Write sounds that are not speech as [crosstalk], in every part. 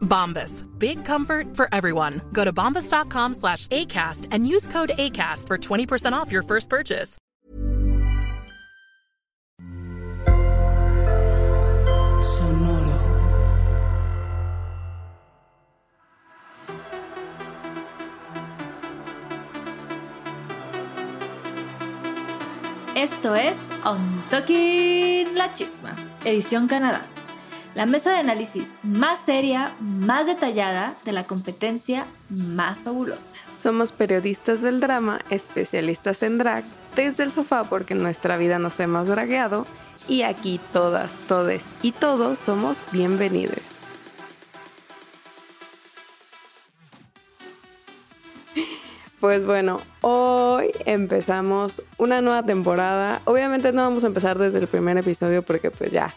Bombas. Big comfort for everyone. Go to bombas.com slash ACAST and use code ACAST for 20% off your first purchase. Esto es On Talking La Chisma, edición Canadá. La mesa de análisis más seria, más detallada de la competencia más fabulosa. Somos periodistas del drama, especialistas en drag, desde el sofá porque nuestra vida nos hemos dragueado y aquí todas, todes y todos somos bienvenidos. Pues bueno, hoy empezamos una nueva temporada. Obviamente no vamos a empezar desde el primer episodio porque pues ya,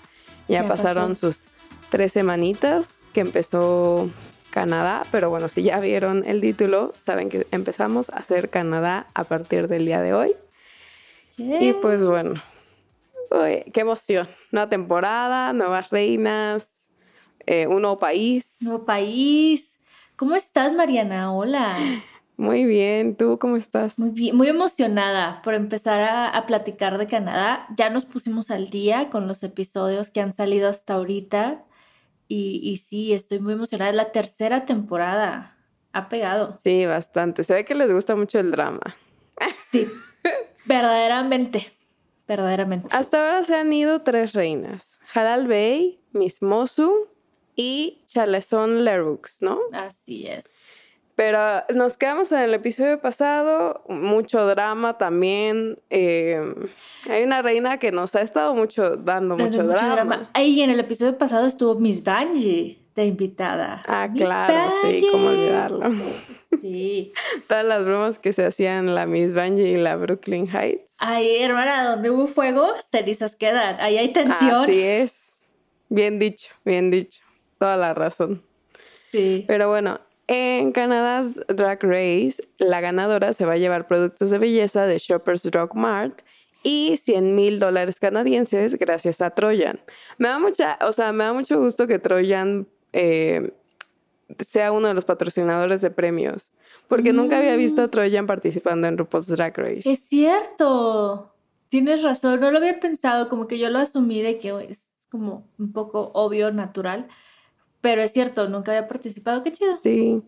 ya, Ya pasaron pasó. sus tres semanitas que empezó Canadá, pero bueno, si ya vieron el título, saben que empezamos a hacer Canadá a partir del día de hoy. Y pues bueno, uy, qué emoción. Nueva temporada, nuevas reinas, eh, un nuevo país. Nuevo país. ¿Cómo estás, Mariana? Hola. Muy bien, ¿tú cómo estás? Muy bien, muy emocionada por empezar a, a platicar de Canadá. Ya nos pusimos al día con los episodios que han salido hasta ahorita. Y, y sí, estoy muy emocionada. Es la tercera temporada. Ha pegado. Sí, bastante. Se ve que les gusta mucho el drama. Sí, [laughs] verdaderamente. Verdaderamente. Hasta ahora se han ido tres reinas. Halal Bey, Miss Mosu y Chalezón Leroux, ¿no? Así es. Pero nos quedamos en el episodio pasado, mucho drama también. eh, hay una reina que nos ha estado mucho dando Dando mucho, drama. Ay, en el episodio pasado estuvo Miss Bungie de invitada. Ah, Miss claro, sí, cómo olvidarlo. Sí. [laughs] Todas las bromas que se hacían la Miss Bungie y la Brooklyn Heights. Ay, hermana, donde hubo fuego, cenizas quedan. Ahí hay tensión. Así es. Bien dicho, bien dicho. Toda la razón. Sí. Pero bueno, en Canadá Drag Race, la ganadora se va a llevar productos de belleza de Shoppers Drug Mart y 100 mil dólares canadienses gracias a Trojan. Me da mucha, o sea, me da mucho gusto que Trojan eh, sea uno de los patrocinadores de premios, porque nunca había visto a Trojan participando en RuPaul's Drag Race. Es cierto. Tienes razón. No lo había pensado, como que yo lo asumí de que es como un poco obvio, natural. Pero es cierto, nunca había participado. Qué chido. Sí.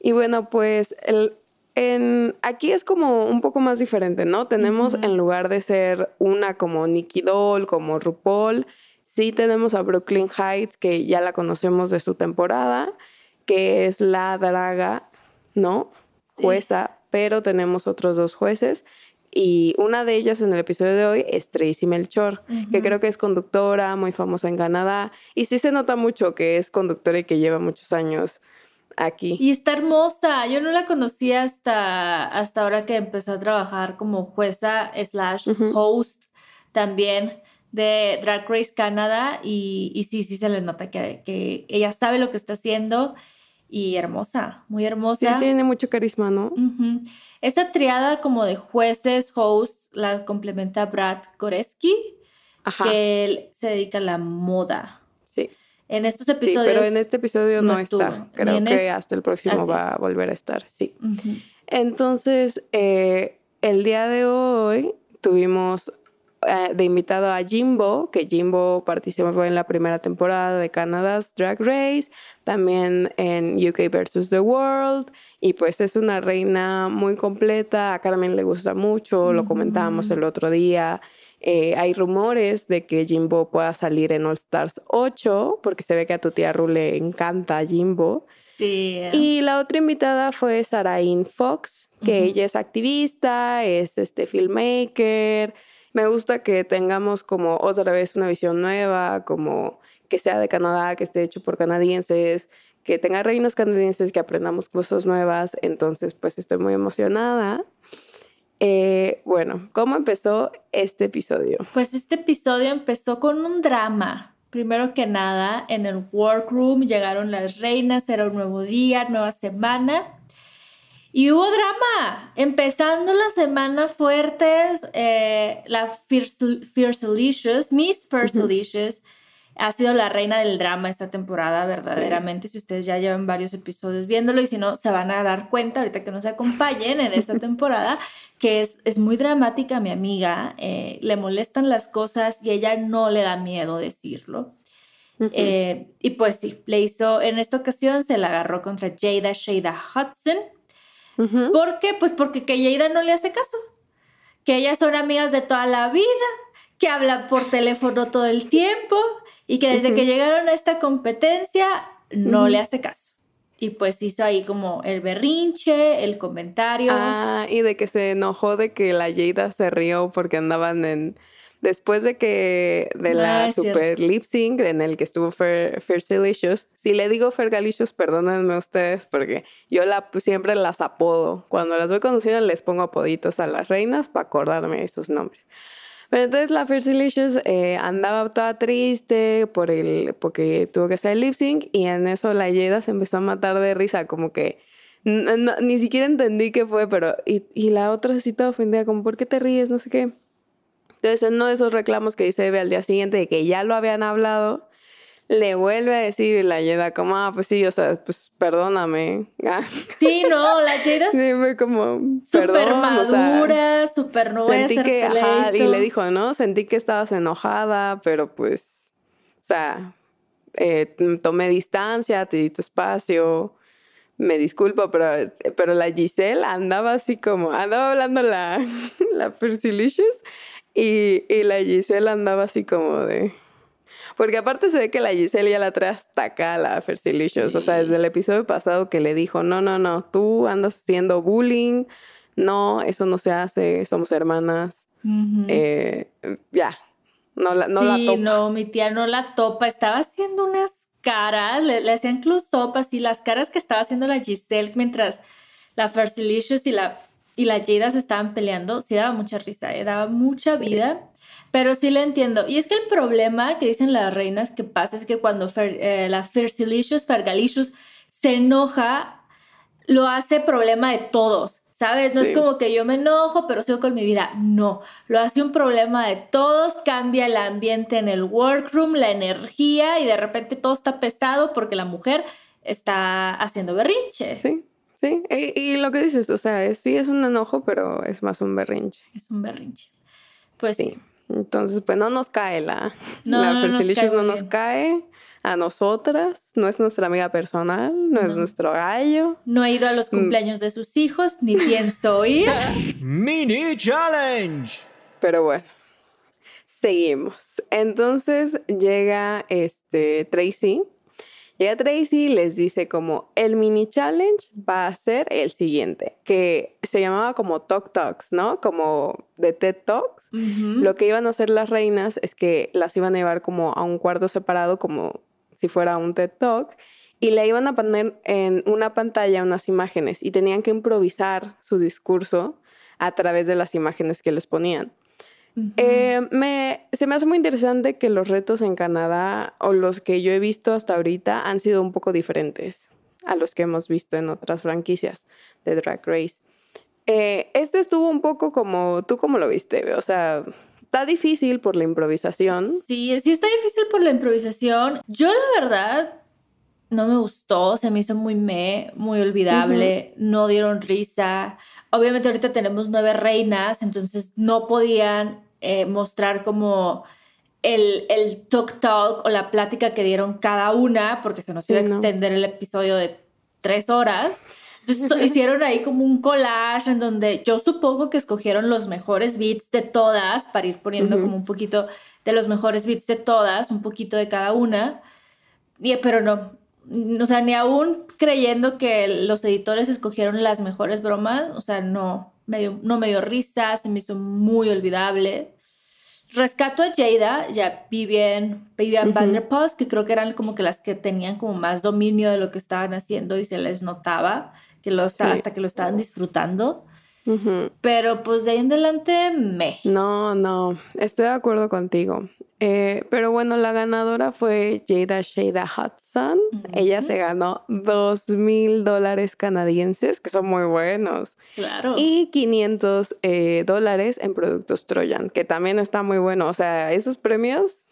Y bueno, pues el, en, aquí es como un poco más diferente, ¿no? Tenemos en lugar de ser una como Nicky Doll, como RuPaul, sí tenemos a Brooklyn Heights, que ya la conocemos de su temporada, que es la draga, ¿no? Sí. Jueza, pero tenemos otros dos jueces. Y una de ellas en el episodio de hoy es Tracy Melchor, que creo que es conductora, muy famosa en Canadá. Y sí se nota mucho que es conductora y que lleva muchos años aquí. Y está hermosa. Yo no la conocía hasta, hasta ahora que empezó a trabajar como jueza slash host también de Drag Race Canadá. Y, y sí, sí se le nota que, que ella sabe lo que está haciendo. Y hermosa, muy Sí, hermosa. tiene mucho carisma, ¿no? Ujú. Esta triada como de jueces, hosts la complementa Brad Goreski, Ajá. que él se dedica a la moda. Sí. En estos Sí, episodios. pero en este episodio no, está. Creo que este. hasta el próximo va a volver a estar, sí. Entonces, eh, el día de hoy tuvimos eh, de invitado a Jimbo, que Jimbo participó en la primera temporada de Canada's Drag Race, también en UK vs. The World, y pues es una reina muy completa, a Carmen le gusta mucho, lo comentábamos el otro día. Eh, hay rumores de que Jimbo pueda salir en All Stars 8, porque se ve que a tu tía Ru le encanta Jimbo. Sí. Y la otra invitada fue Sarain Fox, que Ujú. ella es activista, es este filmmaker. Me gusta que tengamos como otra vez una visión nueva, como que sea de Canadá, que esté hecho por canadienses, que tenga reinas canadienses, que aprendamos cosas nuevas. Entonces, pues estoy muy emocionada. Eh, bueno, ¿cómo empezó este episodio? Pues este episodio empezó con un drama. Primero que nada, en el workroom llegaron las reinas, era un nuevo día, nueva semana. Y hubo drama. Empezando la semana fuertes, eh, la Fierce, Fiercelicious, Miss Fiercelicious, ha sido la reina del drama esta temporada, verdaderamente. Si ustedes ya llevan varios episodios viéndolo y si no, se van a dar cuenta ahorita que nos acompañen en esta [laughs] temporada, que es, es muy dramática mi amiga. eh, le molestan las cosas y ella no le da miedo decirlo. Eh, y pues sí, le hizo, en esta ocasión se la agarró contra Jada Shada Hudson. Ujú. ¿Por qué? Pues porque que Jada no le hace caso. Que ellas son amigas de toda la vida, que hablan por teléfono todo el tiempo y que desde que llegaron a esta competencia no le hace caso. Y pues hizo ahí como el berrinche, el comentario. Ah, y de que se enojó de que la Jada se rió porque andaban en. Después de que. de la super lip sync en el que estuvo Fer, Fergalicious. Si le digo Fergalicious, perdónenme ustedes porque yo la, siempre las apodo. Cuando las voy conociendo les pongo apoditos a las reinas para acordarme de sus nombres. Pero entonces la Fergalicious eh, andaba toda triste por el, porque tuvo que hacer el lip sync y en eso la Jada se empezó a matar de risa, como que n- no- ni siquiera entendí qué fue, pero y, y la otra así toda ofendida, como ¿por qué te ríes? No sé qué. Entonces en uno de esos reclamos que dice Eve al día siguiente de que ya lo habían hablado, le vuelve a decir y la Jada como, ah, pues sí, o sea, pues perdóname. [laughs] Sí, no, la fue como, súper madura, súper no sentí que, ajá, y le dijo, ¿no? Sentí que estabas enojada, pero pues, o sea, eh, tomé distancia, te di tu espacio, me disculpo, pero, pero la Giselle andaba así como, andaba hablando la, [laughs] la Persilicious y, y la Giselle andaba así como de... Porque aparte se ve que la Giselle ya la trae hasta acá, la Fersilicious. O sea, Sí. desde el episodio pasado que le dijo, no, no, no, tú andas haciendo bullying, no, eso no se hace, somos hermanas. Eh, ya, no la, no la sí, topa. no, mi tía no la topa. Estaba haciendo unas caras, le, le hacían close-up así, las caras que estaba haciendo la Giselle mientras la Fersilicious y la, y la Jada se estaban peleando. Sí, daba mucha risa, eh, daba mucha vida. Pero sí le entiendo. Y es que el problema que dicen las reinas que pasa es que cuando Fer- eh, la Fersilicious, Fergalicious se enoja, lo hace problema de todos. ¿Sabes? No Sí. es como que yo me enojo, pero sigo con mi vida. No, lo hace un problema de todos, cambia el ambiente en el workroom, la energía y de repente todo está pesado porque la mujer está haciendo berrinche. Sí, sí. Y, y lo que dices, o sea, es- sí es un enojo, pero es más un berrinche. Es un berrinche. Pues sí. Entonces, pues no nos cae la, [laughs] No, la no nos cae no nos cae a nosotras, no es nuestra amiga personal, no, es No. nuestro gallo. no he ido a los Mm. cumpleaños de sus hijos, ni pienso ir. [laughs] Mini Challenge. Pero bueno, seguimos. Entonces llega este Tracy. Llega Tracy y les dice como el mini challenge va a ser el siguiente, que se llamaba como Talk Talks, ¿no? Como de TED Talks. Lo que iban a hacer las reinas es que las iban a llevar como a un cuarto separado, como si fuera un TED Talk, y le iban a poner en una pantalla unas imágenes y tenían que improvisar su discurso a través de las imágenes que les ponían. Eh, me, se me hace muy interesante que los retos en Canadá o los que yo he visto hasta ahorita han sido un poco diferentes a los que hemos visto en otras franquicias de Drag Race. Eh, este estuvo un poco como, ¿tú cómo lo viste? O sea, está difícil por la improvisación. Sí, sí está difícil por la improvisación. Yo la verdad no me gustó, se me hizo muy me, muy olvidable, no dieron risa. Obviamente ahorita tenemos nueve reinas, entonces no podían eh, mostrar como el, el talk talk o la plática que dieron cada una, porque se nos iba a extender el episodio de tres horas. Entonces [laughs] hicieron ahí como un collage en donde yo supongo que escogieron los mejores beats de todas para ir poniendo como un poquito de los mejores beats de todas, un poquito de cada una. Y, pero no, o sea, ni aún creyendo que los editores escogieron las mejores bromas, o sea, no, no me dio risa, se me hizo muy olvidable. Rescato a Jada, ya Vivian, Vivian uh que creo que eran como que las que tenían como más dominio de lo que estaban haciendo y se les notaba que lo hasta que lo estaban disfrutando. Pero pues de ahí en adelante me. No, no, estoy de acuerdo contigo. Eh, pero bueno, la ganadora fue Jada Shada Hudson. Ella se ganó dos mil dólares canadienses, que son muy buenos. Claro. Y 500 eh, dólares en productos Trojan, que también está muy bueno. O sea, esos premios,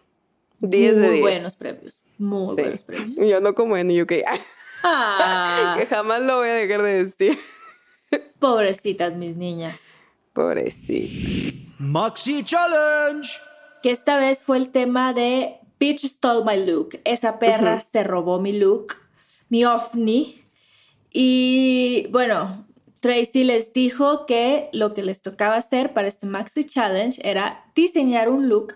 10 de 10. Muy buenos premios. Muy buenos premios. Yo no como en UK. [laughs] Ah. que jamás lo voy a dejar de decir. [laughs] Pobrecitas mis niñas. Pobrecitas. Maxi Challenge. Que esta vez fue el tema de Bitch stole my look. Esa perra se robó mi look, mi ovni. Y bueno, Tracy les dijo que lo que les tocaba hacer para este Maxi Challenge era diseñar un look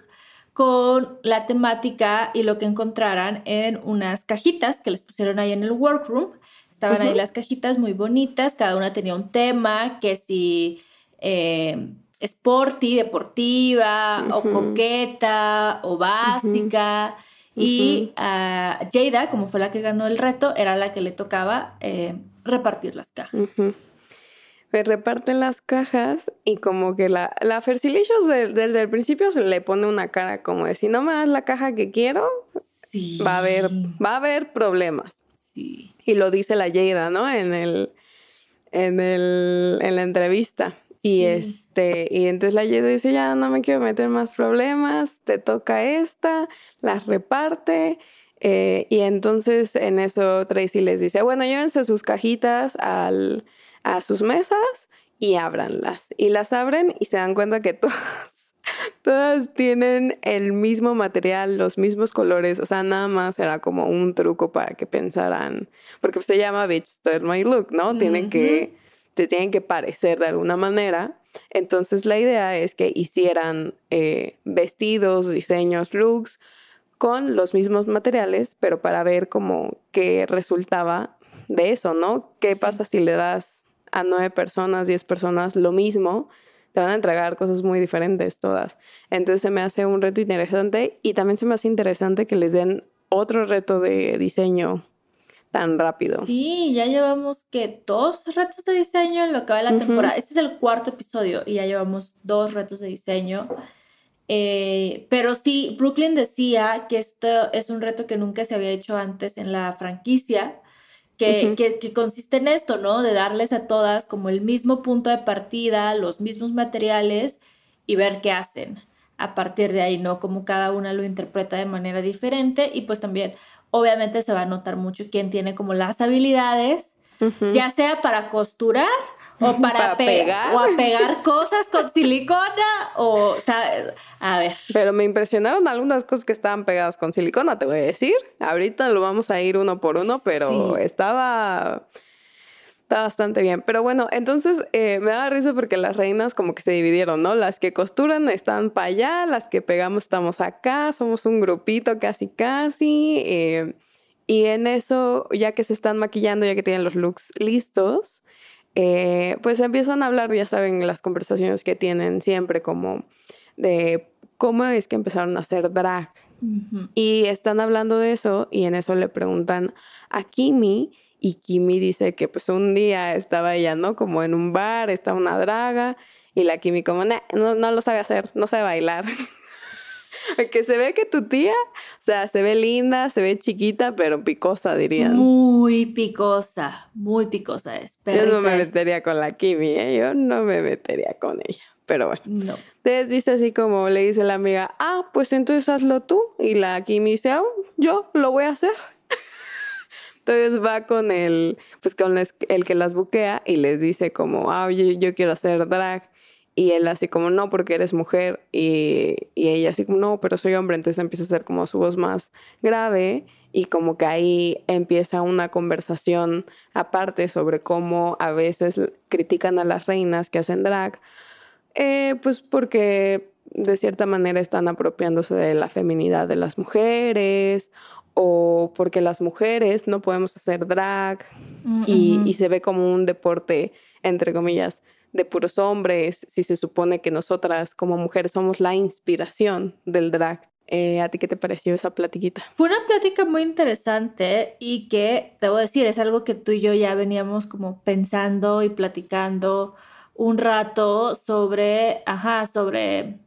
con la temática y lo que encontraran en unas cajitas que les pusieron ahí en el workroom. Estaban ahí las cajitas muy bonitas, cada una tenía un tema, que si eh, sporty, deportiva, o coqueta, o básica. Y a Jada, como fue la que ganó el reto, era la que le tocaba eh, repartir las cajas. Me reparten las cajas y como que la, la Fersilicious desde el principio se le pone una cara como de si no me das la caja que quiero, va a haber, va a haber problemas. Y lo dice la Jada, ¿no? En el, en el, en la entrevista. Y este, y entonces la Jada dice, ya no me quiero meter más problemas, te toca esta, las reparte. Eh, y entonces en eso Tracy les dice, bueno, llévense sus cajitas al, a sus mesas y ábranlas. Y las abren y se dan cuenta que [laughs] todas, todas tienen el mismo material, los mismos colores. O sea, nada más era como un truco para que pensaran, porque se llama Bitch Stole My Look, ¿no? Tienen que, te tienen que parecer de alguna manera. Entonces la idea es que hicieran eh, vestidos, diseños, looks con los mismos materiales, pero para ver cómo qué resultaba de eso, ¿no? ¿Qué pasa si le das a nueve personas, diez personas lo mismo, te van a entregar cosas muy diferentes todas. Entonces se me hace un reto interesante y también se me hace interesante que les den otro reto de diseño tan rápido. Sí, ya llevamos que dos retos de diseño en lo que va de la temporada. Este es el cuarto episodio y ya llevamos dos retos de diseño. Eh, pero sí, Brooklyn decía que esto es un reto que nunca se había hecho antes en la franquicia que, consiste en esto, ¿no? De darles a todas como el mismo punto de partida, los mismos materiales y ver qué hacen a partir de ahí, ¿no? Como cada una lo interpreta de manera diferente y pues también obviamente se va a notar mucho quién tiene como las habilidades, ya sea para costurar o [laughs] para, pegar o a pegar cosas con silicona o, sea, a ver. Pero me impresionaron algunas cosas que estaban pegadas con silicona, te voy a decir. Ahorita lo vamos a ir uno por uno, pero estaba está bastante bien. Pero bueno, entonces eh, me da risa porque las reinas como que se dividieron, ¿no? Las que costuran están para allá, las que pegamos estamos acá, somos un grupito casi casi. Eh, y en eso, ya que se están maquillando, ya que tienen los looks listos, eh, pues empiezan a hablar, ya saben, las conversaciones que tienen siempre como de cómo es que empezaron a hacer drag. Y están hablando de eso y en eso le preguntan a Kimi y Kimi dice que pues un día estaba ella, ¿no? Como en un bar, estaba una draga y la Kimi como, no, no lo sabe hacer, no sabe bailar. [laughs] [laughs] que se ve que tu tía, o sea, se ve linda, se ve chiquita, pero picosa, dirían. Muy picosa, muy picosa es. Yo no me metería con la Kimi, ¿eh? Yo no me metería con ella. Pero bueno. No. Entonces dice así como le dice la amiga, ah, pues entonces hazlo tú. Y la Kimi dice, ah, yo lo voy a hacer. [laughs] Entonces va con el, pues con el, el que las buquea y les dice como, ah, oye, yo quiero hacer drag. Y él así como, no, porque eres mujer. Y, y ella así como, no, pero soy hombre. Entonces empieza a hacer como su voz más grave. Y como que ahí empieza una conversación aparte sobre cómo a veces critican a las reinas que hacen drag. Eh, pues porque de cierta manera están apropiándose de la feminidad de las mujeres o porque las mujeres no podemos hacer drag Mm, y, y se ve como un deporte, entre comillas, de puros hombres, si se supone que nosotras como mujeres somos la inspiración del drag. Eh, ¿A ti qué te pareció esa platiquita? Fue una plática muy interesante y que, debo decir, es algo que tú y yo ya veníamos como pensando y platicando un rato sobre, ajá, sobre,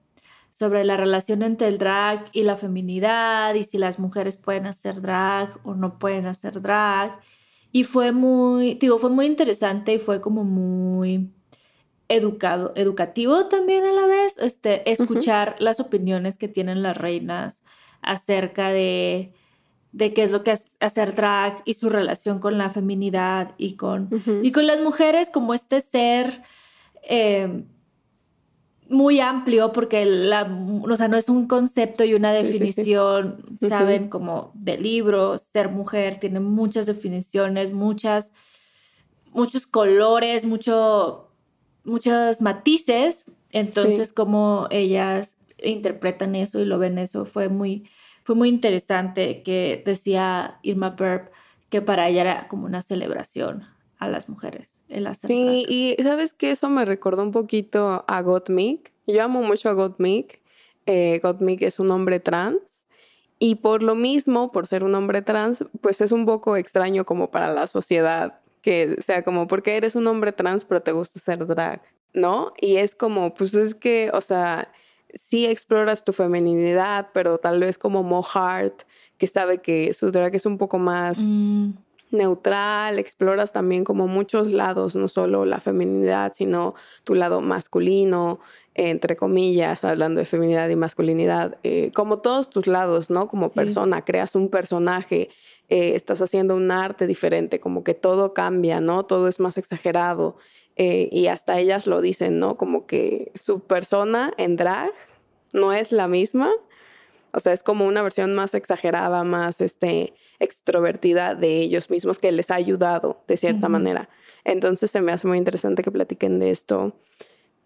sobre la relación entre el drag y la feminidad y si las mujeres pueden hacer drag o no pueden hacer drag. Y fue muy, digo, fue muy interesante y fue como muy educado, educativo también a la vez, este, escuchar las opiniones que tienen las reinas acerca de, de qué es lo que es hacer drag y su relación con la feminidad y con, y con las mujeres como este ser eh, muy amplio porque la, o sea, no es un concepto y una Sí, sí, sí. definición, saben, como de libro, ser mujer tiene muchas definiciones, muchas, muchos colores, mucho, muchos matices, entonces Sí. como ellas interpretan eso y lo ven eso fue muy, fue muy interesante que decía Irma Burp que para ella era como una celebración a las mujeres. El hacer Sí, drag. y sabes que eso me recordó un poquito a Gottmik. Yo amo mucho a Gottmik. Eh, Gottmik es un hombre trans. Y por lo mismo, por ser un hombre trans, pues es un poco extraño como para la sociedad que sea como, porque eres un hombre trans, pero te gusta hacer drag, ¿no? Y es como, pues es que, o sea, sí exploras tu feminidad, pero tal vez como Mo Hart, que sabe que su drag es un poco más Mm, neutral, exploras también como muchos lados, no solo la feminidad, sino tu lado masculino, entre comillas, hablando de feminidad y masculinidad, eh, como todos tus lados, ¿no? Como Sí. persona, creas un personaje, eh, estás haciendo un arte diferente, como que todo cambia, ¿no? Todo es más exagerado. eh, y hasta ellas lo dicen, ¿no? Como que su persona en drag no es la misma. O sea, es como una versión más exagerada, más este, extrovertida de ellos mismos que les ha ayudado de cierta manera. Entonces se me hace muy interesante que platiquen de esto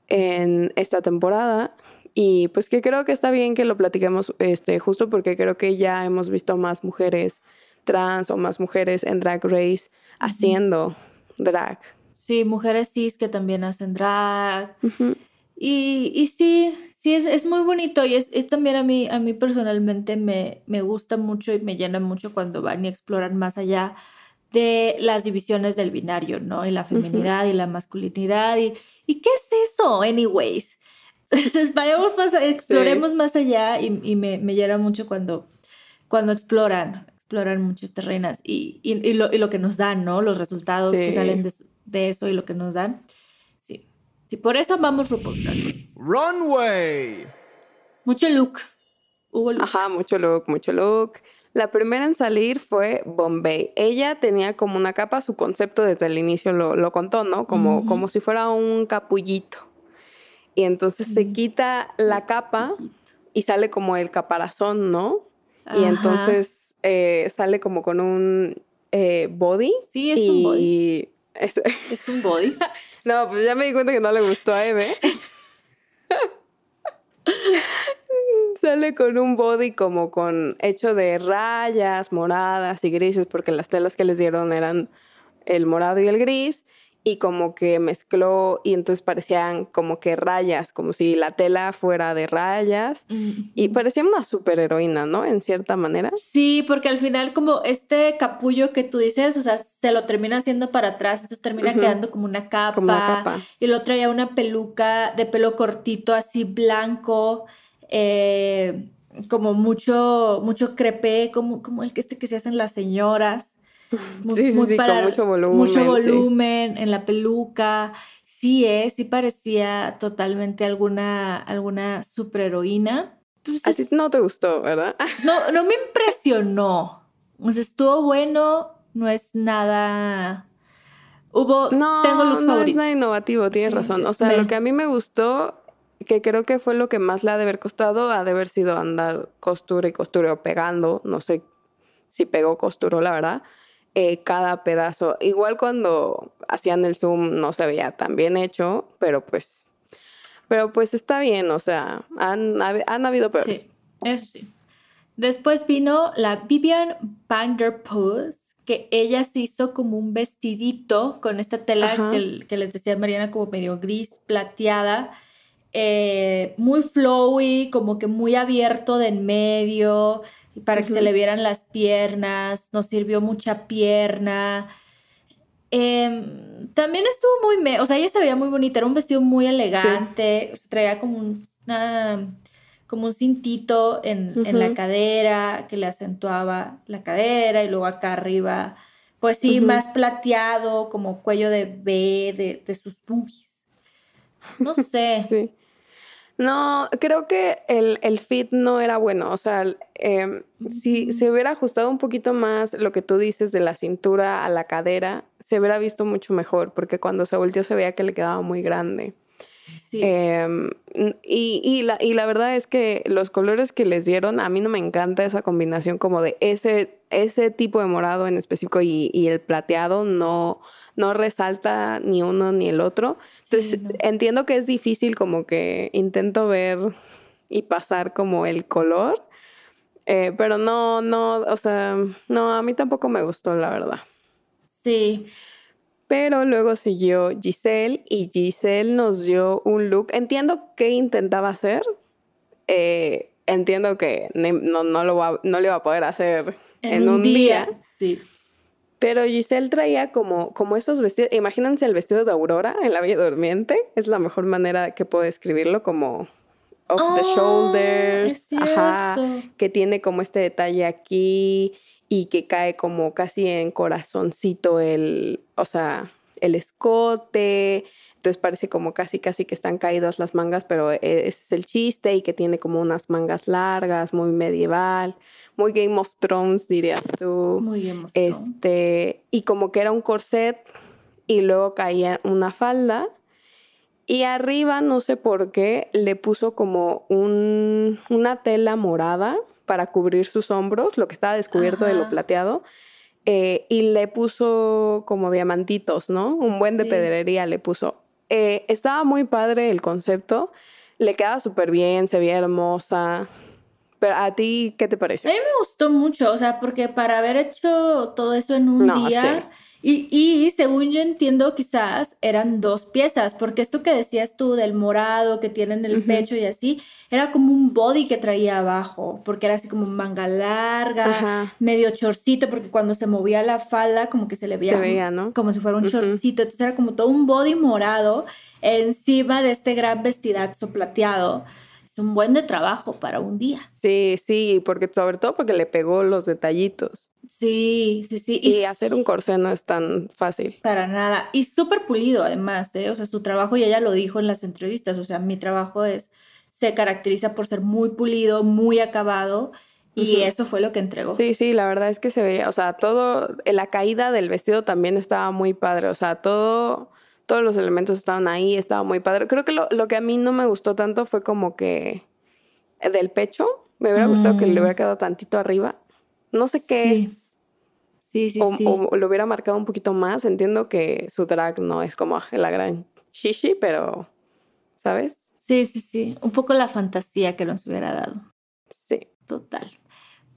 en esta temporada. Y pues que creo que está bien que lo platiquemos este, justo porque creo que ya hemos visto más mujeres trans o más mujeres en Drag Race haciendo drag. Sí, mujeres cis que también hacen drag. Y, y sí, sí, es, es muy bonito y es, es también a mí, a mí personalmente me, me gusta mucho y me llena mucho cuando van y exploran más allá de las divisiones del binario, ¿no? Y la feminidad y la masculinidad y, ¿y qué es eso, anyways? [laughs] Entonces, vayamos más, exploremos más allá y, y me, me llena mucho cuando, cuando exploran, exploran mucho estas reinas y, y, y lo, y lo que nos dan, ¿no? Los resultados que salen de, de eso y lo que nos dan. Sí. Sí, por eso amamos RuPaul's Drag Race. Runway. Mucho look. Hubo look. Ajá, mucho look, mucho look. La primera en salir fue Bombay. Ella tenía como una capa, su concepto desde el inicio lo, lo contó, ¿no? Como, como si fuera un capullito. Y entonces se quita la capa y sale como el caparazón, ¿no? Y entonces eh, sale como con un eh, body. Sí, es un body. es- Es un body. [laughs] no, pues ya me di cuenta que no le gustó a Eve. [laughs] Sale con un body como con hecho de rayas moradas y grises, porque las telas que les dieron eran el morado y el gris, y como que mezcló y entonces parecían como que rayas, como si la tela fuera de rayas. Y parecía una superheroína, ¿no? En cierta manera. Sí, porque al final como este capullo que tú dices, o sea, se lo termina haciendo para atrás, entonces termina quedando como una capa. Como una capa. Y luego traía una peluca de pelo cortito, así blanco, eh, como mucho, mucho crepé, como, como el que este que se hacen las señoras. Sí, sí, sí, con mucho volumen. Mucho volumen en la peluca. Sí, es, sí parecía totalmente alguna, alguna superheroína. A ti no te gustó, ¿verdad? [laughs] No, no me impresionó. O sea, estuvo bueno, no es nada. Hubo. No, tengo no es nada innovativo, tienes razón. O sea, lo que a mí me gustó, que creo que fue lo que más le ha de haber costado, ha de haber sido andar costura y costura o pegando. No sé si pegó costura, la verdad. Eh, cada pedazo. Igual cuando hacían el zoom no se veía tan bien hecho, pero pues pero pues está bien, o sea, han, han habido peores. Sí, eso sí. Después vino la Vivian van der Poels, que ella se hizo como un vestidito con esta tela que, les decía Mariana, como medio gris, plateada, eh, muy flowy, como que muy abierto de en medio, para que se le vieran las piernas, nos sirvió mucha pierna. Em, también estuvo muy, o sea, ella se veía muy bonita, era un vestido muy elegante, traía como un, como un cintito en, la cadera que le acentuaba la cadera y luego acá arriba, pues sí, más plateado, como cuello de B de, sus boobies. No sé. [laughs] sí. No, creo que el, fit no era bueno. O sea, em, si se hubiera ajustado un poquito más lo que tú dices de la cintura a la cadera, se hubiera visto mucho mejor, porque cuando se volteó se veía que le quedaba muy grande. Sí. Em, y, y, la, y la verdad es que los colores que les dieron, a mí no me encanta esa combinación como de ese, ese tipo de morado en específico y, y el plateado no, no resalta ni uno ni el otro. Entonces, entiendo que es difícil como que intento ver y pasar como el color, eh, pero no, no, o sea, no, a mí tampoco me gustó, la verdad. Sí. Pero luego siguió Giselle y Giselle nos dio un look. Entiendo qué intentaba hacer. Eh, entiendo que no, no, lo no le va a poder hacer en, un día. día. Sí. Pero Giselle traía como, como esos vestidos, imagínense el vestido de Aurora en la Bella Durmiente, es la mejor manera que puedo describirlo, como off the shoulders, ajá, que tiene como este detalle aquí y que cae como casi en corazoncito el, o sea, el escote, entonces parece como casi casi que están caídas las mangas, pero e, ese es el chiste y que tiene como unas mangas largas, muy medieval muy Game of Thrones, dirías tú. Muy Game of Thrones. Este, y como que era un corset y luego caía una falda. Y arriba, no sé por qué, le puso como un, una tela morada para cubrir sus hombros, lo que estaba descubierto de lo plateado. Eh, y le puso como diamantitos, ¿no? Un buen de pedrería le puso. Eh, estaba muy padre el concepto, le quedaba súper bien, se veía hermosa. Pero a ti, ¿qué te parece? A mí me gustó mucho, o sea, porque para haber hecho todo eso en un día... Y, y, según yo entiendo, quizás eran dos piezas, porque esto que decías tú del morado que tiene en el pecho y así, era como un body que traía abajo, porque era así como manga larga, medio chorcito, porque cuando se movía la falda, como que se le veía, como si fuera un chorcito. Entonces era como todo un body morado encima de este gran vestidazo plateado un buen de trabajo para un día. Sí, sí, porque sobre todo porque le pegó los detallitos. Sí, sí, sí. Y, hacer un corsé no es tan fácil. Para nada. Y súper pulido además, ¿eh? O sea, su trabajo, y ella lo dijo en las entrevistas, o sea, mi trabajo es, se caracteriza por ser muy pulido, muy acabado. Y eso fue lo que entregó. Sí, sí, la verdad es que se veía, o sea, todo, la caída del vestido también estaba muy padre, o sea, todo todos los elementos estaban ahí, estaba muy padre. Creo que lo, lo que a mí no me gustó tanto fue como que del pecho, me hubiera gustado que le hubiera mm. quedado tantito arriba. No sé qué es. Sí, sí, o, sí. O lo hubiera marcado un poquito más. Entiendo que su drag no es como [laughs] la gran shishi, pero, ¿sabes? Sí, sí, sí. Un poco la fantasía que nos hubiera dado. Sí. Total.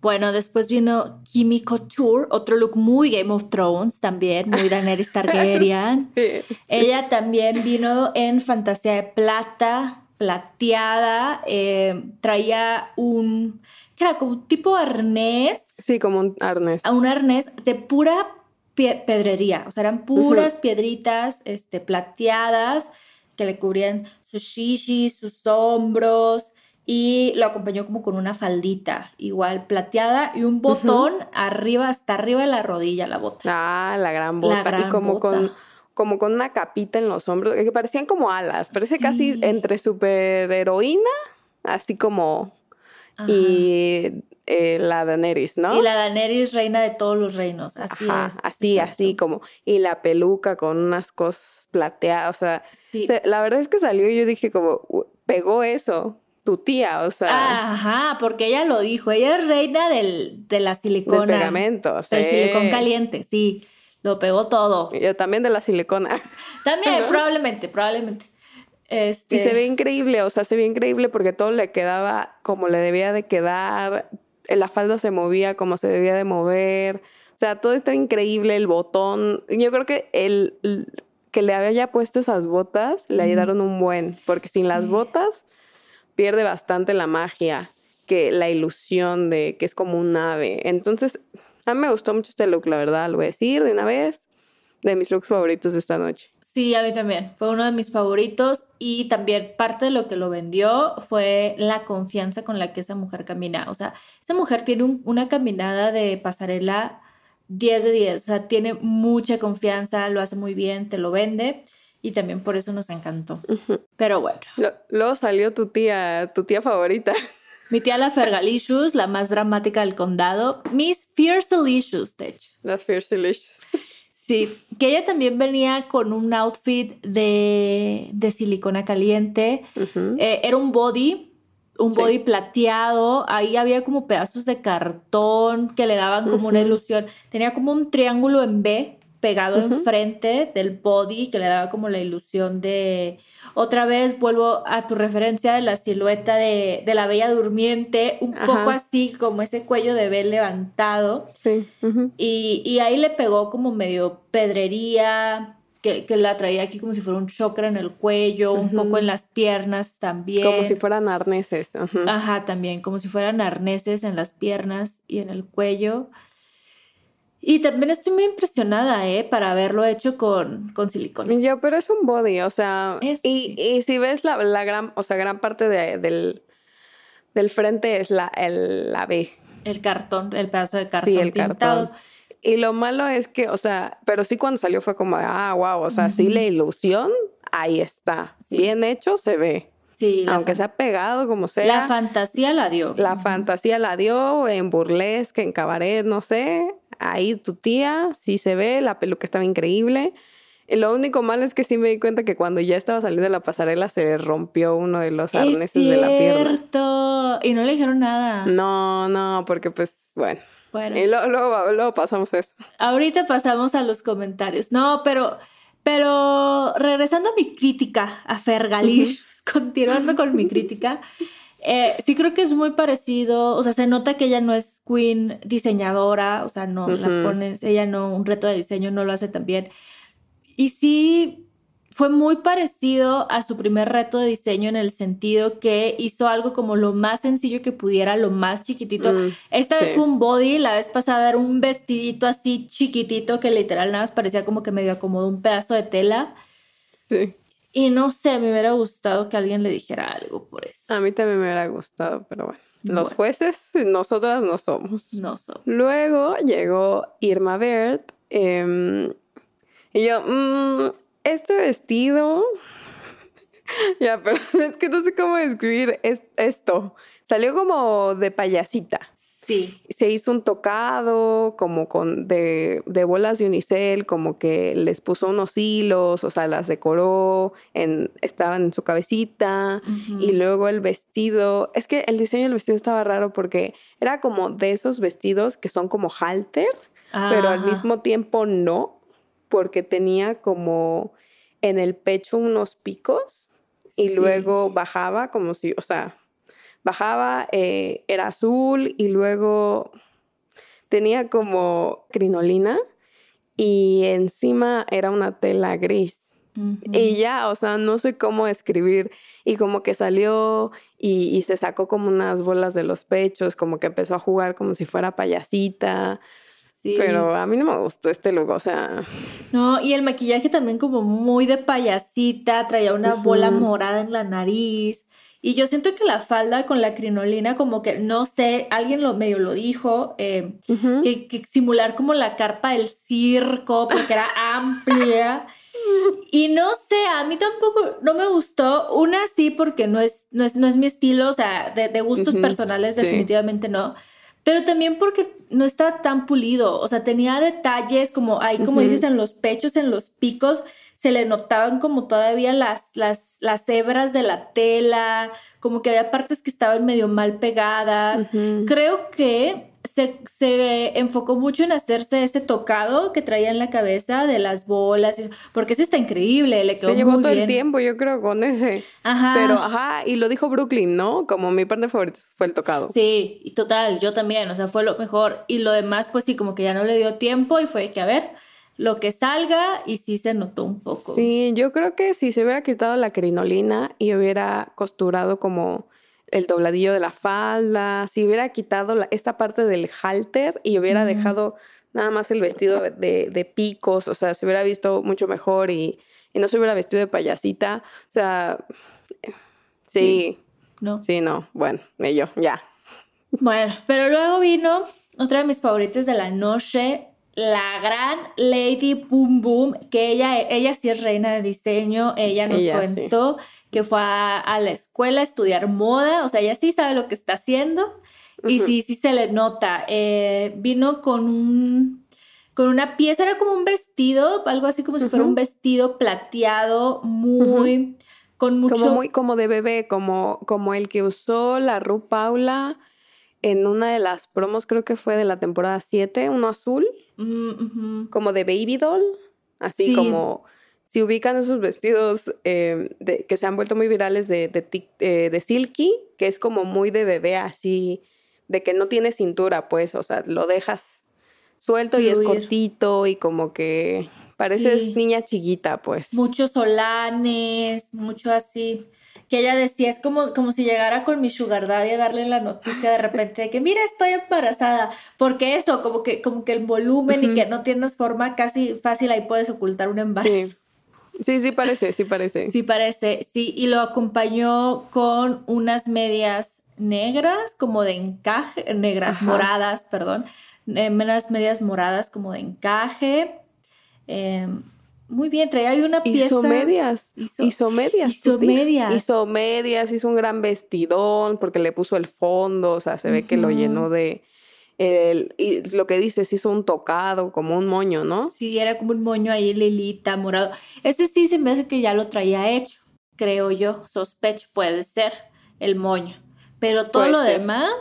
Bueno, después vino Kimi Couture, otro look muy Game of Thrones también, muy Daenerys Targaryen. [laughs] Ella también vino en fantasía de plata, plateada, eh, traía un, ¿qué era? Como tipo arnés. Sí, como un arnés. Un arnés de pura pedrería, o sea, eran puras piedritas este, plateadas que le cubrían sus shishis, sus hombros, y lo acompañó como con una faldita igual plateada y un botón arriba, hasta arriba de la rodilla, la bota. Ah, la gran bota. y como con como con una capita en los hombros, que parecían como alas, parece casi entre super heroína, así como y eh, la Daenerys, ¿no? Y la Daenerys reina de todos los reinos, así es. Así, así como y la peluca con unas cosas plateadas, o sea, la verdad es que salió y yo dije como pegó eso tu tía, o sea. Ajá, porque ella lo dijo, ella es reina del, de la silicona. Del pegamento, Del silicón caliente, sí. Lo pegó todo. Yo también de la silicona. [laughs] También, probablemente, probablemente. Este... Y se ve increíble, o sea, se ve increíble porque todo le quedaba como le debía de quedar, la falda se movía como se debía de mover, o sea, todo está increíble, el botón. Yo creo que el, que le había puesto esas botas le ayudaron un buen, porque sin las botas pierde bastante la magia, que la ilusión de que es como un ave. Entonces, a mí me gustó mucho este look, la verdad, lo voy a decir de una vez, de mis looks favoritos de esta noche. Sí, a mí también. Fue uno de mis favoritos y también parte de lo que lo vendió fue la confianza con la que esa mujer camina. O sea, esa mujer tiene una caminada de pasarela 10 de 10. O sea, tiene mucha confianza, lo hace muy bien, te lo vende y también por eso nos encantó. Pero bueno. luego salió tu tía, tu tía favorita. [laughs] Mi tía la Fergalicious, la más dramática del condado. Miss Fiercelicious, de hecho. Las Fiercelicious. Sí, que ella también venía con un outfit de, de silicona caliente. Eh, era un body, un body plateado. Ahí había como pedazos de cartón que le daban como una ilusión. Tenía como un triángulo en B pegado enfrente del body que le daba como la ilusión de... Otra vez vuelvo a tu referencia de la silueta de, la bella durmiente, un poco así como ese cuello de B levantado. Sí. y, ahí le pegó como medio pedrería, que, la traía aquí como si fuera un chakra en el cuello, un poco en las piernas también. Como si fueran arneses. Ajá, también, como si fueran arneses en las piernas y en el cuello. Y también estoy muy impresionada, ¿eh? Para haberlo hecho con, con silicona. Yo, pero es un body, o sea. y, y, si ves la, la, gran, o sea, gran parte de, del, del frente es la, el, la B. El cartón, el pedazo de cartón sí, el pintado. Cartón. Y lo malo es que, o sea, pero sí cuando salió fue como de, ah, wow, o sea, sí la ilusión, ahí está. Bien hecho, se ve. Sí, Aunque se ha pegado como sea. La fantasía la dio. La fantasía la dio en burlesque, en cabaret, no sé ahí tu tía, sí se ve, la peluca estaba increíble. Y lo único malo es que sí me di cuenta que cuando ya estaba saliendo de la pasarela se rompió uno de los arneses de la pierna. cierto! Y no le dijeron nada. No, no, porque pues, bueno. Y luego, pasamos a eso. Ahorita pasamos a los comentarios. No, pero, pero regresando a mi crítica a Fergalicious, [laughs] continuando con mi crítica, eh, sí creo que es muy parecido, o sea, se nota que ella no es queen diseñadora, o sea, no la pones, ella no, un reto de diseño no lo hace tan bien. Y sí fue muy parecido a su primer reto de diseño en el sentido que hizo algo como lo más sencillo que pudiera, lo más chiquitito. Mm, Esta vez fue un body, la vez pasada era un vestidito así chiquitito que literal nada más parecía como que medio acomodó un pedazo de tela. Sí. Y no sé, me hubiera gustado que alguien le dijera algo por eso. A mí también me hubiera gustado, pero bueno. Los jueces, [laughs] nosotras no somos. No somos. Luego llegó Irma Baird. Em, y yo, mmm, este vestido. [laughs] ya, pero [laughs] es que no sé cómo describir esto. Salió como de payasita. Sí. Se hizo un tocado como con de, de, bolas de unicel, como que les puso unos hilos, o sea, las decoró, en, estaban en su cabecita. Y luego el vestido, es que el diseño del vestido estaba raro porque era como de esos vestidos que son como halter, pero al mismo tiempo no, porque tenía como en el pecho unos picos y luego bajaba como si, o sea, bajaba, eh, era azul y luego tenía como crinolina y encima era una tela gris. Y ya, o sea, no sé cómo escribir. Y como que salió y, se sacó como unas bolas de los pechos, como que empezó a jugar como si fuera payasita. Pero a mí no me gustó este look, o sea. No, y el maquillaje también como muy de payasita, traía una bola morada en la nariz. Y yo siento que la falda con la crinolina, como que, no sé, alguien lo medio lo dijo, eh, que, que, simular como la carpa del circo, porque era [laughs] amplia. Y no sé, a mí tampoco, no me gustó. Una sí, porque no es, no es, no es mi estilo, o sea, de, gustos personales definitivamente no. Pero también porque no está tan pulido, o sea, tenía detalles como ahí, como dices, en los pechos, en los picos, se le notaban como todavía las, las, las hebras de la tela, como que había partes que estaban medio mal pegadas. Creo que se, se, enfocó mucho en hacerse ese tocado que traía en la cabeza de las bolas, porque ese está increíble, le quedó Se llevó todo el tiempo, yo creo, con ese. Ajá. Pero, ajá, y lo dijo Brooklyn, ¿no? Como mi parte favorita fue el tocado. Sí, y total, yo también, o sea, fue lo mejor. Y lo demás, pues sí, como que ya no le dio tiempo y fue que, a ver, lo que salga y sí se notó un poco. Sí, yo creo que si se hubiera quitado la crinolina y hubiera costurado como el dobladillo de la falda, si hubiera quitado esta parte del halter y hubiera dejado nada más el vestido de, picos, o sea, se hubiera visto mucho mejor y, no se hubiera vestido de payasita, o sea, sí, no. Sí, no, bueno, yo, ya. Bueno, pero luego vino otra de mis favoritas de la noche, la gran Lady Boom Boom, que ella, ella sí es reina de diseño, ella nos contó que fue a, la escuela a estudiar moda, o sea, ella sí sabe lo que está haciendo y sí, sí se le nota. Eh, vino con un, con una pieza, era como un vestido, algo así como si fuera un vestido plateado, muy, con mucho... Como muy, como de bebé, como, como el que usó la Ru Paula en una de las promos, creo que fue de la temporada 7, uno azul, mm, como de baby doll, así como si ubican esos vestidos eh, de, que se han vuelto muy virales de, de, eh, de, Silky, que es como muy de bebé, así, de que no tiene cintura, pues, o sea, lo dejas suelto y es cortito y como que pareces niña chiquita, pues. Muchos solanes, mucho así que ella decía, es como, como si llegara con mi sugar daddy a darle la noticia de repente de que, mira, estoy embarazada, porque eso, como que, como que el volumen y que no tienes forma casi fácil, ahí puedes ocultar un embarazo. Sí. sí, parece, sí parece. Sí parece, sí, y lo acompañó con unas medias negras, como de encaje, negras, moradas, perdón, eh, unas medias moradas como de encaje. Eh, muy bien, traía ahí una pieza. Hizo medias. Hizo, medias. Hizo medias. Hizo medias, hizo un gran vestidón porque le puso el fondo, o sea, se ve que lo llenó de. El, y lo que dices, hizo un tocado, como un moño, ¿no? Sí, era como un moño ahí, lilita, morado. Ese sí se me hace que ya lo traía hecho, creo yo. Sospecho, puede ser el moño. Pero todo lo demás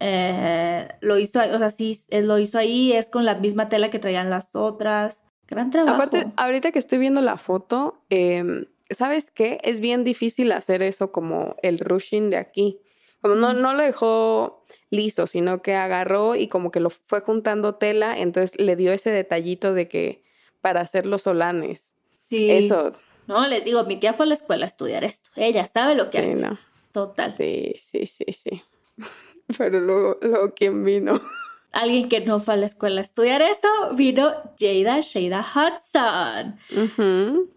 eh, lo hizo, o sea, sí, lo hizo ahí, es con la misma tela que traían las otras. Gran trabajo. Aparte, ahorita que estoy viendo la foto, em, ¿sabes qué? Es bien difícil hacer eso como el rushing de aquí. Como no, no lo dejó liso, sino que agarró y como que lo fue juntando tela, entonces le dio ese detallito de que para hacer los solanes. Sí. Eso. No, les digo, mi tía fue a la escuela a estudiar esto. Ella sabe lo que hace. Total. Sí, sí, sí, sí. [laughs] Pero luego, luego ¿quién vino? Alguien que no fue a la escuela a estudiar eso, vino Jada Shada Hudson.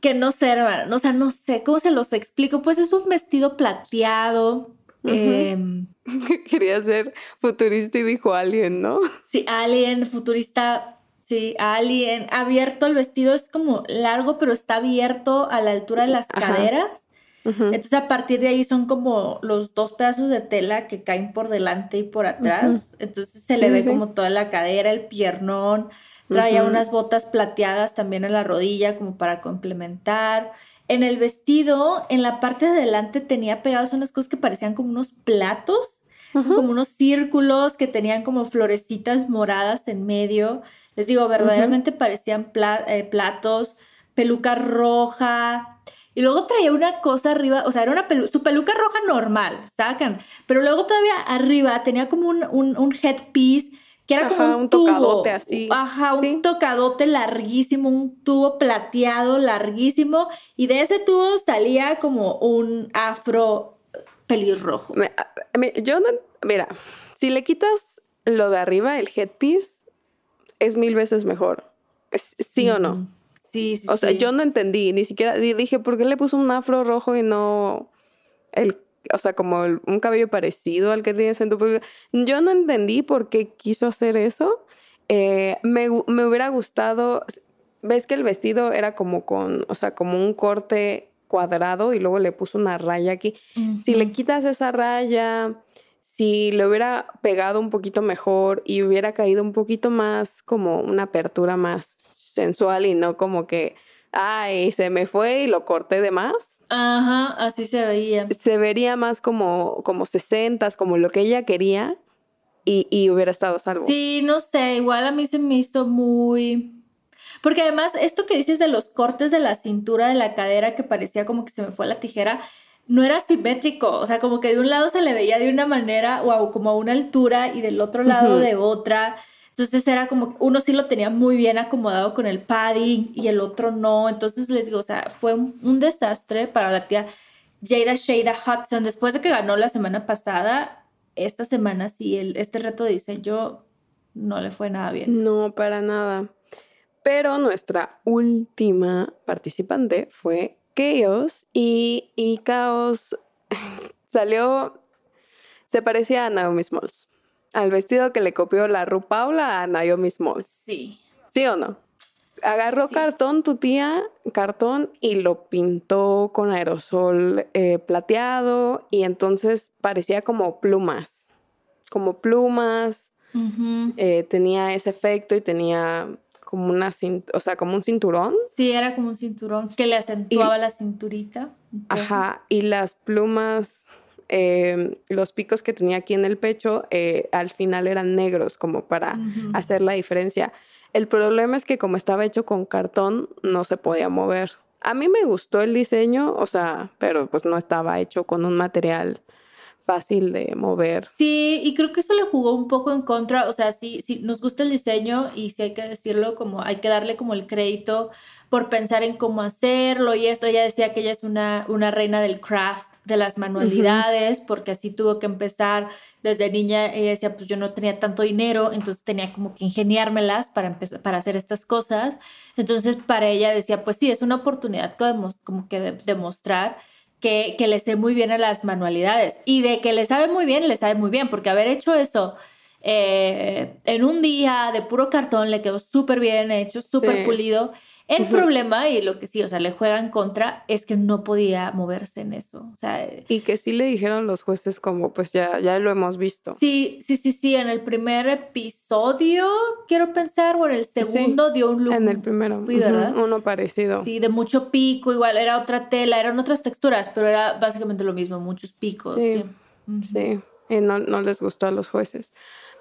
Que no sé, o sea, no sé cómo se los explico. Pues es un vestido plateado. Em, [laughs] Quería ser futurista y dijo alien, ¿no? Sí, alien, futurista. Sí, alien. Abierto el vestido es como largo, pero está abierto a la altura de las caderas. Entonces a partir de ahí son como los dos pedazos de tela que caen por delante y por atrás. Entonces se le ve como toda la cadera, el piernón. Traía unas botas plateadas también en la rodilla como para complementar. En el vestido, en la parte de adelante tenía pegadas unas cosas que parecían como unos platos, como unos círculos que tenían como florecitas moradas en medio. Les digo, verdaderamente parecían eh, platos, peluca roja, y luego traía una cosa arriba, o sea, era una su peluca roja normal, sacan. Pero luego todavía arriba tenía como un, un, headpiece que era como un, tocadote así. Ajá, un tocadote larguísimo, un tubo plateado larguísimo. Y de ese tubo salía como un afro pelirrojo. yo no, mira, si le quitas lo de arriba, el headpiece, es mil veces mejor. ¿Sí o no? Sí, sí. O sea, yo no entendí, ni siquiera dije, ¿por qué le puso un afro rojo y no el o sea, como el- un cabello parecido al que tienes en tu película. Yo no entendí por qué quiso hacer eso. Eh, me, me hubiera gustado, ves que el vestido era como con, o sea, como un corte cuadrado y luego le puso una raya aquí. Si le quitas esa raya, si le hubiera pegado un poquito mejor y hubiera caído un poquito más como una apertura más sensual y no como que, ay, se me fue y lo corté de más, Ajá, así se veía. se vería más como, como 60, como lo que ella quería y, y hubiera estado a salvo. Sí, no sé, igual a mí se me hizo muy... Porque además, esto que dices de los cortes de la cintura, de la cadera, que parecía como que se me fue la tijera, no era simétrico. O sea, como que de un lado se le veía de una manera, o como a una altura, y del otro lado de otra. Entonces era como, uno sí lo tenía muy bien acomodado con el padding y el otro no. Entonces les digo, o sea, fue un, desastre para la tía Jada Shada Hudson. Después de que ganó la semana pasada, esta semana sí, este reto de diseño no le fue nada bien. No, para nada. Pero nuestra última participante fue Chaos y, y Chaos [laughs] salió, se parecía a Naomi Smalls, al vestido que le copió la Ru Paula a Naomi Smalls. Sí. ¿Sí o no? Agarró Sí. cartón tu tía, cartón, y lo pintó con aerosol eh, plateado y entonces parecía como plumas, como plumas, eh, tenía ese efecto y tenía como una o sea, como un cinturón. Sí, era como un cinturón que le acentuaba la cinturita. Ajá, y las plumas, eh, los picos que tenía aquí en el pecho, eh, al final eran negros, como para hacer la diferencia. El problema es que como estaba hecho con cartón, no se podía mover. A mí me gustó el diseño, o sea, pero pues no estaba hecho con un material fácil de mover. Sí, y creo que eso le jugó un poco en contra, o sea, sí, sí, nos gusta el diseño y sí hay que decirlo, como hay que darle como el crédito por pensar en cómo hacerlo y esto, ella decía que ella es una, una reina del craft, de las manualidades, porque así tuvo que empezar desde niña, ella decía, pues yo no tenía tanto dinero, entonces tenía como que ingeniármelas para empezar, para hacer estas cosas, entonces para ella decía, pues sí, es una oportunidad como, que de, demostrar que, que le sé muy bien a las manualidades. Y de que le sabe muy bien, le sabe muy bien, porque haber hecho eso eh, en un día de puro cartón le quedó súper bien hecho, súper Sí. pulido. El problema, y lo que sí, o sea, le juega en contra, es que no podía moverse en eso. O sea, Y que sí le dijeron los jueces como, pues ya, ya lo hemos visto. sí, sí, sí, sí, en el primer episodio, quiero pensar, o en el segundo dio un look. En el primero. Ujú, ¿verdad? Uno parecido. Sí, de mucho pico, igual era otra tela, eran otras texturas, pero era básicamente lo mismo, muchos picos. Sí. Sí, y no, no les gustó a los jueces.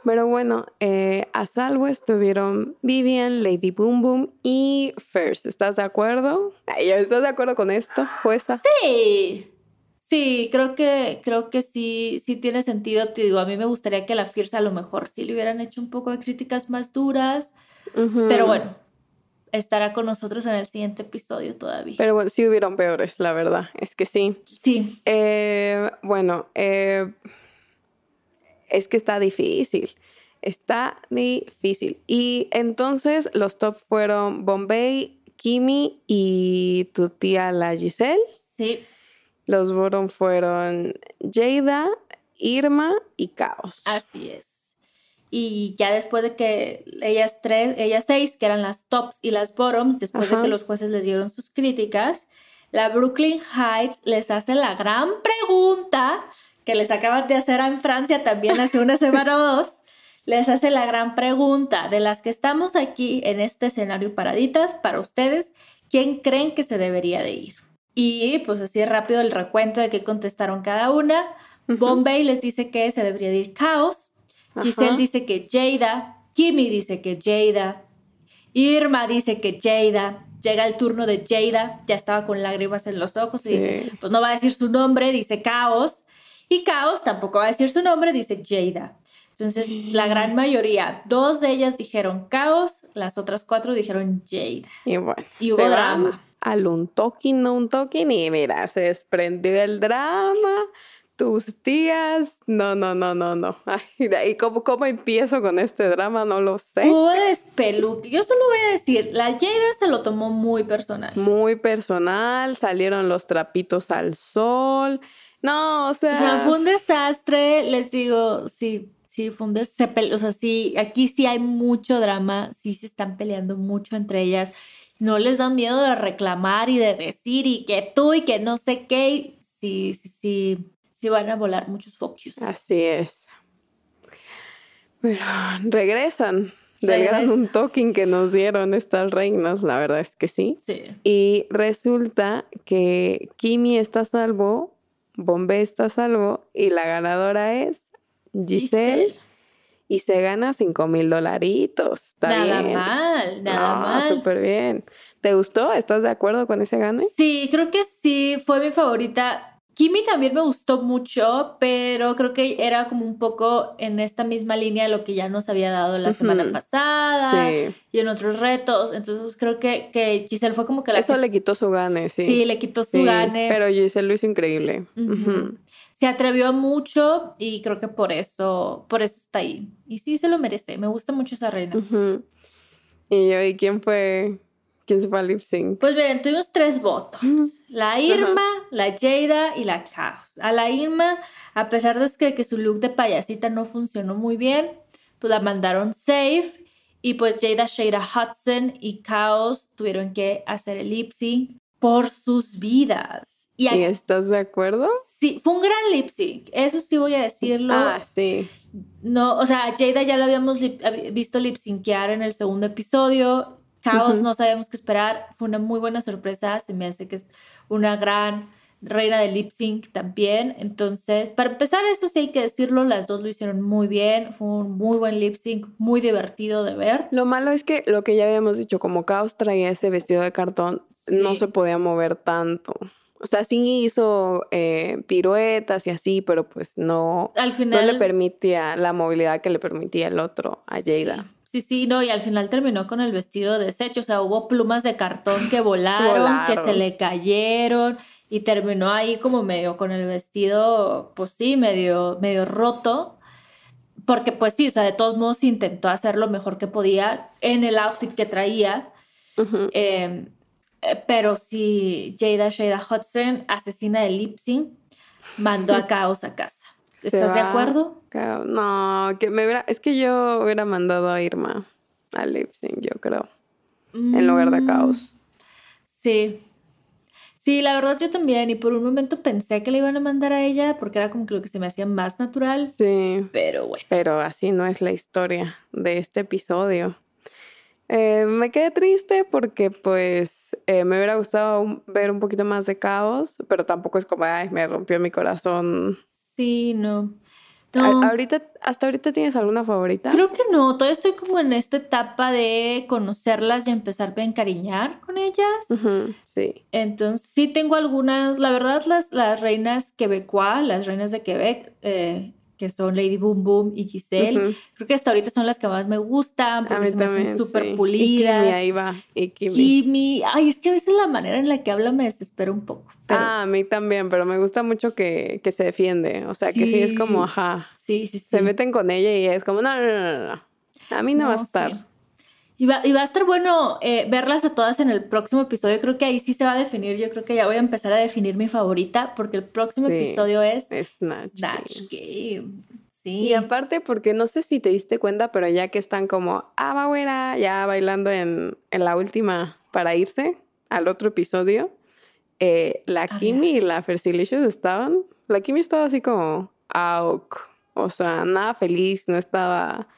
Pero bueno, eh, a salvo estuvieron Vivian, Lady Boom Boom y First. ¿Estás de acuerdo? ¿Estás de acuerdo con esto, jueza? Sí, sí, creo que, creo que sí, sí tiene sentido. Te digo, a mí me gustaría que a la Fierce a lo mejor sí le hubieran hecho un poco de críticas más duras, pero bueno, estará con nosotros en el siguiente episodio todavía. Pero bueno, sí hubieron peores, la verdad. Es que sí. sí, Eh, bueno, eh, es que está difícil. Está difícil. Y entonces los top fueron Bombay, Kimi y tu tía la Giselle. sí, Los bottom fueron Jada, Irma y Caos. así es. Y ya después de que ellas tres, ellas seis, que eran las tops y las bottoms, después de que los jueces les dieron sus críticas, la Brooklyn Heights les hace la gran pregunta que les acaban de hacer en Francia también hace una semana o dos. Les hace la gran pregunta de las que estamos aquí en este escenario paraditas para ustedes, ¿quién creen que se debería de ir? Y pues así rápido el recuento de qué contestaron cada una. Bombay les dice que se debería de ir Caos. Giselle Ajá. dice que Jada. Kimi dice que Jada. Irma dice que Jada. Llega el turno de Jada. Ya estaba con lágrimas en los ojos y Sí. dice, pues no va a decir su nombre, dice Caos. Y Caos tampoco va a decir su nombre, dice Jada. Entonces, la gran mayoría, dos de ellas dijeron Caos, las otras cuatro dijeron Jada. Y bueno, Y hubo drama. Al un token, no un token. Y mira, se desprendió el drama. Tus tías. No, no, no, no, no. Ay, ahí, ¿cómo, ¿Cómo empiezo con este drama? No lo sé. Hubo despeluque. Yo solo voy a decir, la Jada se lo tomó muy personal. Muy personal. Salieron los trapitos al sol. No, o sea. O sea, fue un desastre, les digo, sí, sí, fue un desastre. O sea, sí, aquí sí hay mucho drama, sí se están peleando mucho entre ellas. No les da miedo de reclamar y de decir y que tú y que no sé qué. Sí, sí, sí, sí van a volar muchos focus. Así es. Pero regresan. Del gran un talking que nos dieron estas reinas, la verdad es que sí. Sí. Y resulta que Kimi está a salvo, Bombay está a salvo y la ganadora es Giselle. Giselle. Y se gana 5 mil dolaritos. Nada bien. mal, nada No, mal. súper bien. ¿Te gustó? ¿Estás de acuerdo con ese gane? Sí, creo que sí, fue mi favorita. Kimi también me gustó mucho, pero creo que era como un poco en esta misma línea de lo que ya nos había dado la semana pasada Sí. y en otros retos. Entonces creo que, que Giselle fue como que la Eso que le quitó su gane, sí. Sí, le quitó su Sí, gane. Pero Giselle lo hizo increíble. Se atrevió mucho y creo que por eso, por eso está ahí. Y sí se lo merece. Me gusta mucho esa reina. Y yo, ¿y quién fue? ¿Quién se fue al lip sync? Pues miren, tuvimos tres votos. La Irma, la Jada y la Chaos. A la Irma, a pesar de que, que su look de payasita no funcionó muy bien, pues la mandaron safe. Y pues Jada, Shada Hudson y Chaos tuvieron que hacer el lip sync por sus vidas. Y, ¿Y aquí- estás de acuerdo? sí, fue un gran lip sync. Eso sí voy a decirlo. Ah, sí. No, o sea, Jada ya lo habíamos lip- visto lip syncear en el segundo episodio. Chaos Ujú. no sabíamos qué esperar. Fue una muy buena sorpresa. Se me hace que es una gran reina de lip sync también. Entonces, para empezar, eso sí hay que decirlo. Las dos lo hicieron muy bien. Fue un muy buen lip sync, muy divertido de ver. Lo malo es que lo que ya habíamos dicho, como Caos traía ese vestido de cartón, no se podía mover tanto. O sea, sí hizo eh, piruetas y así, pero pues no, Al no final. le permitía la movilidad que le permitía el otro a Jada. Sí, sí, no, y al final terminó con el vestido deshecho, o sea, hubo plumas de cartón que volaron, que se le cayeron y terminó ahí como medio con el vestido, pues sí, medio, medio roto, porque pues sí, o sea, de todos modos intentó hacer lo mejor que podía en el outfit que traía, Ujú. eh, eh, pero sí, Jada Shada Hudson, asesina de lip sync, mandó a [laughs] Caos a casa. ¿Estás de acuerdo? No, que me hubiera, es que yo hubiera mandado a Irma al lip sync, yo creo, en lugar de Mm, Caos. Sí. Sí, la verdad yo también. Y por un momento pensé que le iban a mandar a ella porque era como que lo que se me hacía más natural. Sí, Pero bueno. pero así no es la historia de este episodio. Eh, me quedé triste porque pues eh, me hubiera gustado un- ver un poquito más de caos, pero tampoco es como, ay, me rompió mi corazón. Sí, no. No. ahorita, ¿Hasta ahorita tienes alguna favorita? Creo que no. Todavía estoy como en esta etapa de conocerlas y empezar a encariñar con ellas. Sí. Entonces, sí tengo algunas, la verdad, las, las reinas quebecois, las reinas de Quebec, eh, que son Lady Boom Boom y Giselle, Ujú. creo que hasta ahorita son las que más me gustan porque se me hacen súper sí. Y pulidas. Kimi, ahí va. Y Kimi. Kimi, ay, es que a veces la manera en la que habla me desespera un poco. Pero Ah, a mí también, pero me gusta mucho que, que se defiende. O sea, que sí es como, Sí. ajá, sí, sí, sí. se meten con ella y es como, no, no, no, no, no. A mí no, va a No, estar. Y va, y va a estar bueno eh, verlas a todas en el próximo episodio. Creo que ahí sí se va a definir. Yo creo que ya voy a empezar a definir mi favorita porque el próximo Sí, episodio es Snatch Snatch Game. Game. Sí. Y aparte, porque no sé si te diste cuenta, pero ya que están como, ah, va güera, ya bailando en, en la última para irse al otro episodio, eh, la A Kimi y la Fersilicious estaban, la Kimi estaba así como, auk, o sea, nada feliz, no estaba,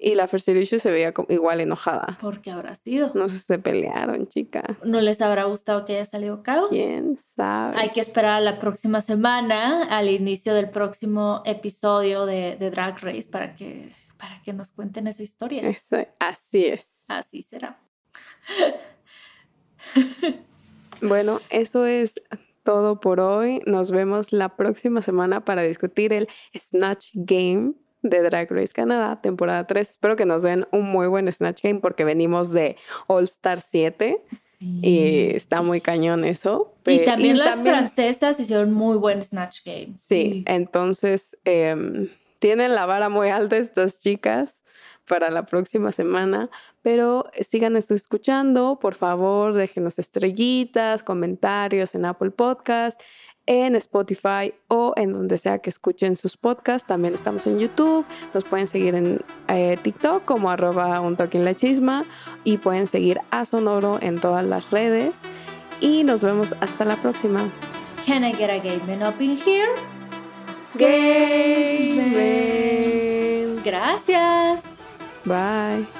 y la Fersilicious se veía igual enojada. ¿Por qué habrá sido? No sé se pelearon, chica. ¿No les habrá gustado que haya salido caos? ¿Quién sabe? Hay que esperar a la próxima semana, al inicio del próximo episodio de, de Drag Race, para que, para que nos cuenten esa historia. Ese- así es. Así será. [laughs] Bueno, eso es todo por hoy. Nos vemos la próxima semana para discutir el Snatch Game de Drag Race Canadá, temporada 3. Espero que nos den un muy buen Snatch Game porque venimos de All Star 7 y está muy cañón eso. Y también las también- francesas hicieron muy buen Snatch Game. Sí, entonces em, tienen la vara muy alta estas chicas para la próxima semana, pero sigan escuchando, por favor, déjenos estrellitas, comentarios en Apple Podcast. En Spotify o en donde sea que escuchen sus podcasts. También estamos en YouTube. Nos pueden seguir en eh, TikTok como arroba un toque en la chisma y pueden seguir a Sonoro en todas las redes. Y nos vemos hasta la próxima. Can I get a gay man up in here? Gay Gracias. Bye.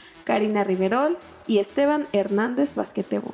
Karina Riverol y Esteban Hernández Basquetebo.